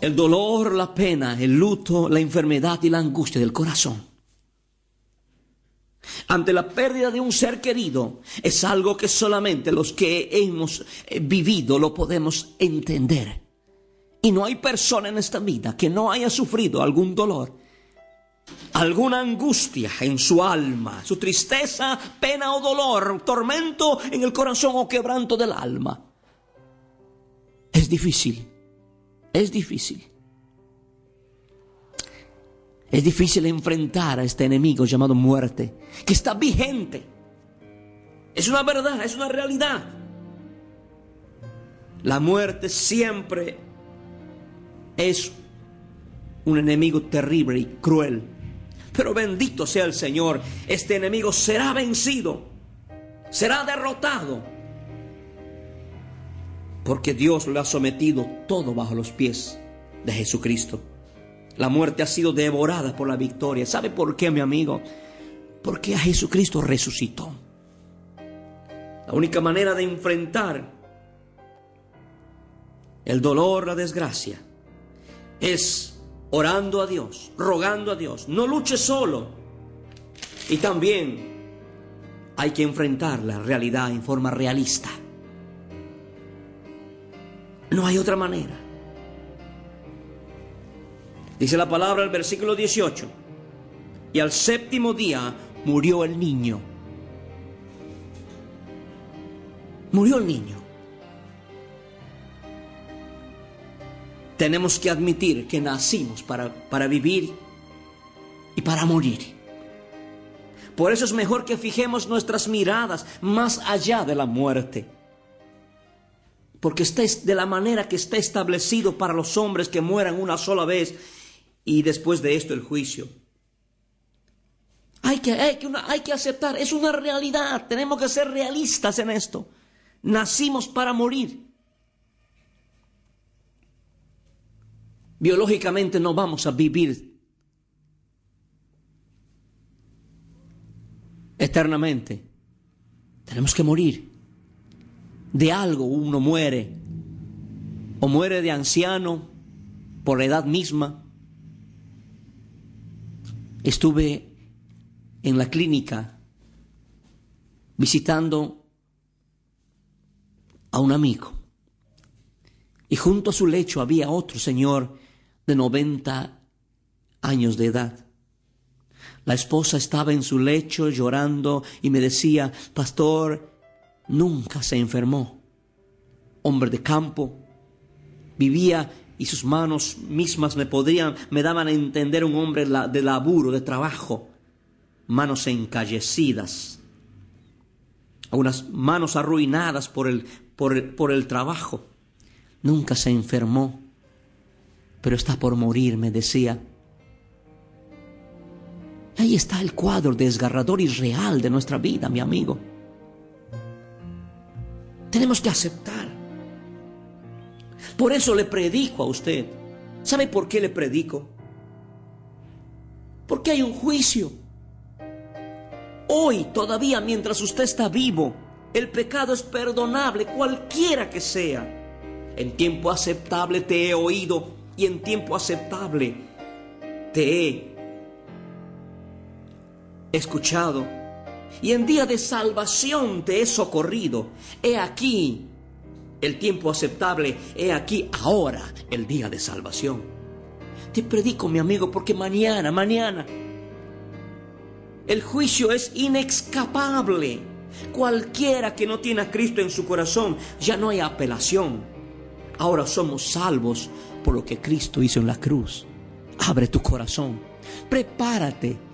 El dolor, la pena, el luto, la enfermedad y la angustia del corazón. Ante la pérdida de un ser querido es algo que solamente los que hemos eh, vivido lo podemos entender. Y no hay persona en esta vida que no haya sufrido algún dolor, alguna angustia en su alma, su tristeza, pena o dolor, tormento en el corazón o quebranto del alma. Es difícil, es difícil. Es difícil enfrentar a este enemigo llamado muerte, que está vigente. Es una verdad, es una realidad. La muerte siempre es un enemigo terrible y cruel. Pero bendito sea el Señor, este enemigo será vencido, será derrotado, porque Dios lo ha sometido todo bajo los pies de Jesucristo. La muerte ha sido devorada por la victoria. ¿Sabe por qué, mi amigo? Porque a Jesucristo resucitó. La única manera de enfrentar el dolor, la desgracia, es orando a Dios, rogando a Dios. No luche solo. Y también hay que enfrentar la realidad en forma realista. No hay otra manera. Dice la palabra el versículo 18. Y al séptimo día murió el niño. Murió el niño. Tenemos que admitir que nacimos para, para vivir y para morir. Por eso es mejor que fijemos nuestras miradas más allá de la muerte. Porque está de la manera que está establecido para los hombres que mueran una sola vez y después de esto el juicio. Hay que, hay, que hay que aceptar, es una realidad, tenemos que ser realistas en esto. Nacimos para morir. Biológicamente no vamos a vivir eternamente. Tenemos que morir. De algo uno muere. O muere de anciano por la edad misma estuve en la clínica visitando a un amigo. Y junto a su lecho había otro señor de 90 años de edad. La esposa estaba en su lecho llorando y me decía, pastor, nunca se enfermó. Hombre de campo, vivía y sus manos mismas me podrían, me daban a entender un hombre de laburo, de trabajo, manos encallecidas, unas manos arruinadas por el, por el, por el trabajo. Nunca se enfermó, pero está por morir, me decía. Ahí está el cuadro desgarrador y real de nuestra vida, mi amigo. Tenemos que aceptar por eso le predico a usted. ¿Sabe por qué le predico? Porque hay un juicio. Hoy, todavía mientras usted está vivo, el pecado es perdonable, cualquiera que sea. En tiempo aceptable te he oído y en tiempo aceptable te he escuchado. Y en día de salvación te he socorrido. He aquí el tiempo aceptable, he aquí ahora el día de salvación. Te predico, mi amigo, porque mañana, mañana, el juicio es inexcapable. Cualquiera que no tiene a Cristo en su corazón, ya no hay apelación. Ahora somos salvos por lo que Cristo hizo en la cruz. Abre tu corazón, prepárate.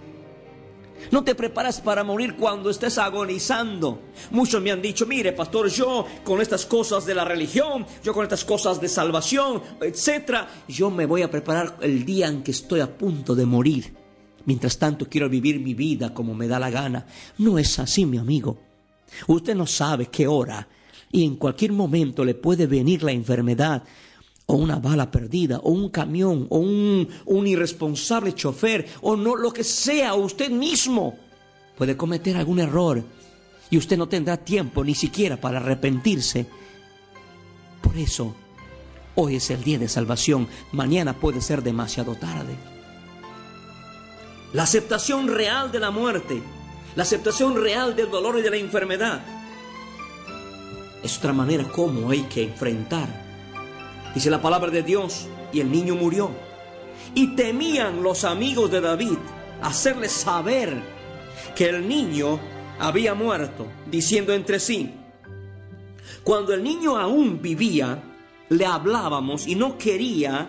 No te preparas para morir cuando estés agonizando. Muchos me han dicho, mire, pastor, yo con estas cosas de la religión, yo con estas cosas de salvación, etcétera, yo me voy a preparar el día en que estoy a punto de morir. Mientras tanto quiero vivir mi vida como me da la gana. No es así, mi amigo. Usted no sabe qué hora y en cualquier momento le puede venir la enfermedad o una bala perdida, o un camión, o un, un, irresponsable chofer, o no lo que sea, usted mismo puede cometer algún error y usted no tendrá tiempo ni siquiera para arrepentirse. Por eso, hoy es el día de salvación, mañana puede ser demasiado tarde. La aceptación real de la muerte, la aceptación real del dolor y de la enfermedad, es otra manera como hay que enfrentar. Dice la palabra de Dios, y el niño murió. Y temían los amigos de David hacerle saber que el niño había muerto, diciendo entre sí, cuando el niño aún vivía, le hablábamos y no quería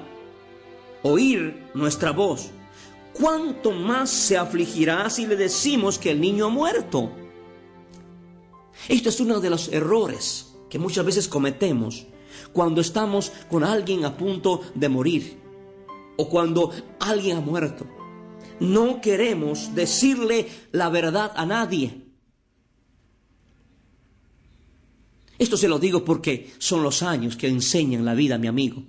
oír nuestra voz. ¿Cuánto más se afligirá si le decimos que el niño ha muerto? Esto es uno de los errores que muchas veces cometemos cuando estamos con alguien a punto de morir o cuando alguien ha muerto. No queremos decirle la verdad a nadie. Esto se lo digo porque son los años que enseñan la vida mi amigo.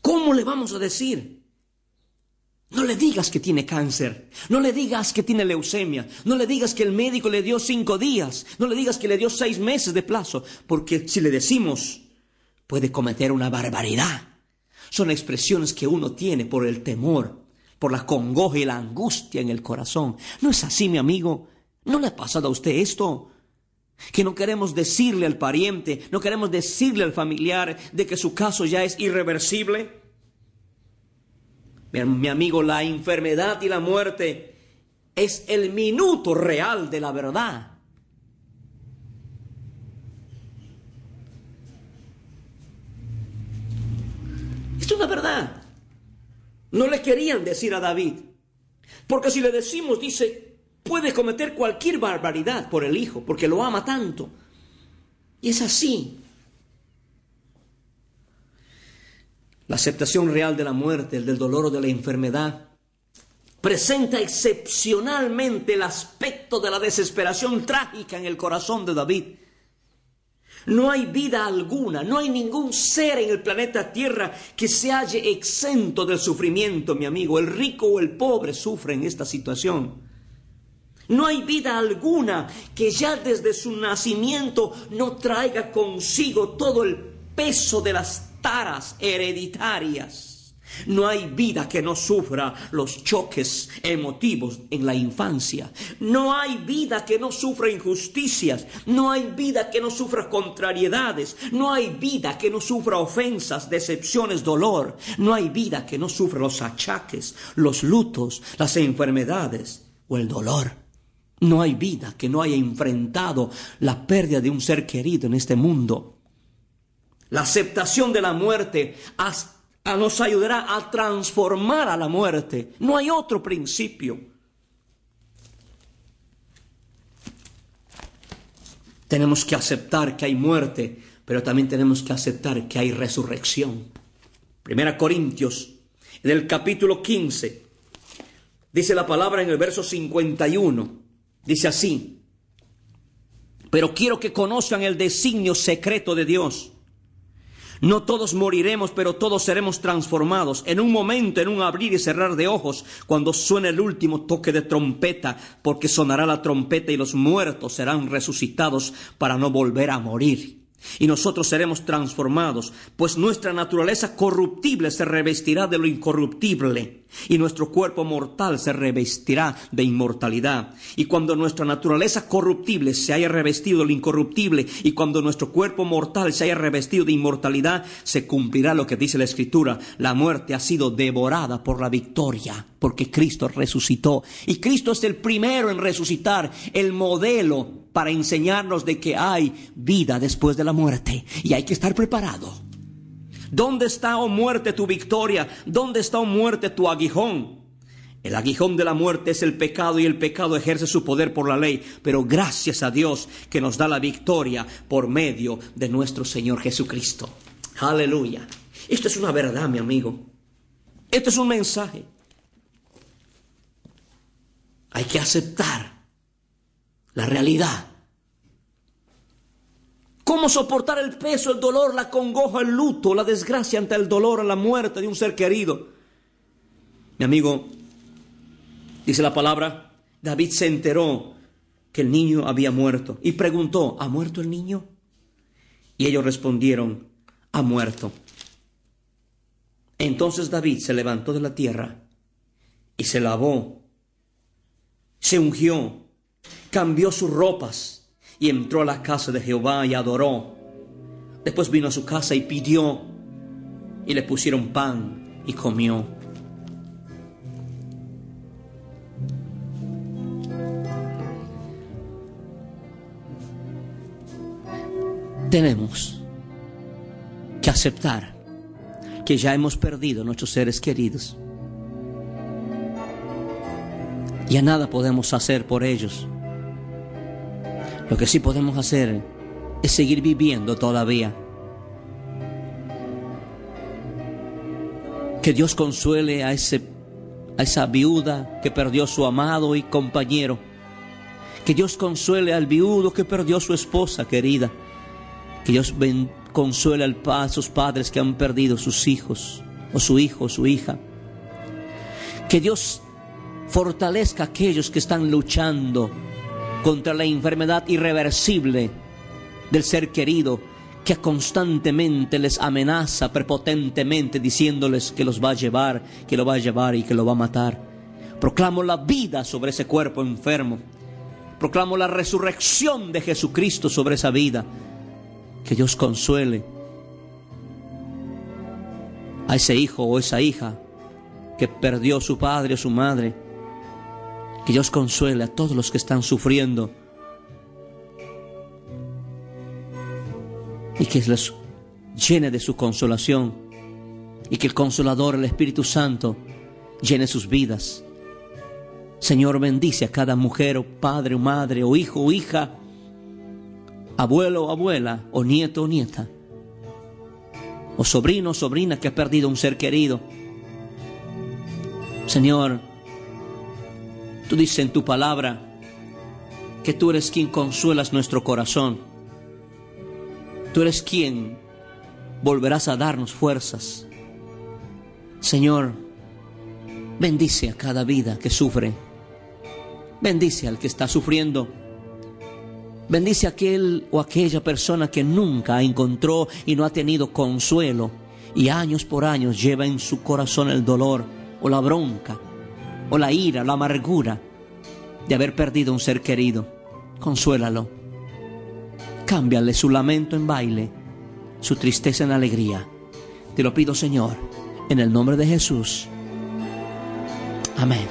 ¿Cómo le vamos a decir? Le digas que tiene cáncer, no le digas que tiene leucemia, no le digas que el médico le dio cinco días, no le digas que le dio seis meses de plazo, porque si le decimos, puede cometer una barbaridad. Son expresiones que uno tiene por el temor, por la congoja y la angustia en el corazón. ¿No es así, mi amigo? ¿No le ha pasado a usted esto? Que no queremos decirle al pariente, no queremos decirle al familiar de que su caso ya es irreversible. Mi amigo, la enfermedad y la muerte es el minuto real de la verdad. Esto es la verdad. No le querían decir a David. Porque si le decimos, dice, puede cometer cualquier barbaridad por el hijo, porque lo ama tanto. Y es así. La aceptación real de la muerte, el del dolor o de la enfermedad, presenta excepcionalmente el aspecto de la desesperación trágica en el corazón de David. No hay vida alguna, no hay ningún ser en el planeta Tierra que se halle exento del sufrimiento, mi amigo. El rico o el pobre sufren esta situación. No hay vida alguna que ya desde su nacimiento no traiga consigo todo el peso de las taras hereditarias. No hay vida que no sufra los choques emotivos en la infancia. No hay vida que no sufra injusticias. No hay vida que no sufra contrariedades. No hay vida que no sufra ofensas, decepciones, dolor. No hay vida que no sufra los achaques, los lutos, las enfermedades o el dolor. No hay vida que no haya enfrentado la pérdida de un ser querido en este mundo. La aceptación de la muerte nos ayudará a transformar a la muerte. No hay otro principio. Tenemos que aceptar que hay muerte, pero también tenemos que aceptar que hay resurrección. Primera Corintios, en el capítulo 15, dice la palabra en el verso 51, dice así, pero quiero que conozcan el designio secreto de Dios no todos moriremos, pero todos seremos transformados. En un momento, en un abrir y cerrar de ojos, cuando suene el último toque de trompeta, porque sonará la trompeta y los muertos serán resucitados para no volver a morir y nosotros seremos transformados, pues nuestra naturaleza corruptible se revestirá de lo incorruptible y nuestro cuerpo mortal se revestirá de inmortalidad. Y cuando nuestra naturaleza corruptible se haya revestido de lo incorruptible y cuando nuestro cuerpo mortal se haya revestido de inmortalidad, se cumplirá lo que dice la Escritura, la muerte ha sido devorada por la victoria, porque Cristo resucitó. Y Cristo es el primero en resucitar, el modelo para enseñarnos de que hay vida después de la muerte y hay que estar preparado. ¿Dónde está, oh muerte, tu victoria? ¿Dónde está, oh muerte, tu aguijón? El aguijón de la muerte es el pecado y el pecado ejerce su poder por la ley, pero gracias a Dios que nos da la victoria por medio de nuestro Señor Jesucristo. Aleluya. Esto es una verdad, mi amigo. Esto es un mensaje. Hay que aceptar la realidad. ¿Cómo soportar el peso, el dolor, la congoja, el luto, la desgracia ante el dolor, la muerte de un ser querido? Mi amigo, dice la palabra, David se enteró que el niño había muerto y preguntó, ¿ha muerto el niño? Y ellos respondieron, ha muerto. Entonces David se levantó de la tierra y se lavó, se ungió, cambió sus ropas y entró a la casa de Jehová y adoró. Después vino a su casa y pidió y le pusieron pan y comió. Tenemos que aceptar que ya hemos perdido nuestros seres queridos. Ya nada podemos hacer por ellos. Lo que sí podemos hacer es seguir viviendo todavía. Que Dios consuele a, ese, a esa viuda que perdió su amado y compañero. Que Dios consuele al viudo que perdió su esposa querida. Que Dios consuele a sus padres que han perdido sus hijos, o su hijo, o su hija. Que Dios fortalezca a aquellos que están luchando contra la enfermedad irreversible del ser querido que constantemente les amenaza prepotentemente diciéndoles que los va a llevar, que lo va a llevar y que lo va a matar. Proclamo la vida sobre ese cuerpo enfermo. Proclamo la resurrección de Jesucristo sobre esa vida. Que Dios consuele a ese hijo o esa hija que perdió su padre o su madre que Dios consuele a todos los que están sufriendo y que les llene de su consolación y que el consolador, el Espíritu Santo, llene sus vidas. Señor, bendice a cada mujer o padre o madre o hijo o hija, abuelo o abuela o nieto o nieta, o sobrino o sobrina que ha perdido un ser querido. Señor, Tú dices en tu palabra que tú eres quien consuelas nuestro corazón. Tú eres quien volverás a darnos fuerzas. Señor, bendice a cada vida que sufre. Bendice al que está sufriendo. Bendice a aquel o aquella persona que nunca encontró y no ha tenido consuelo y años por años lleva en su corazón el dolor o la bronca o la ira, la amargura de haber perdido un ser querido. Consuélalo. Cámbiale su lamento en baile, su tristeza en alegría. Te lo pido, Señor, en el nombre de Jesús. Amén.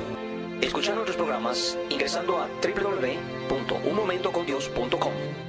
Escucha nuestros programas ingresando a www.unmomentocondios.com.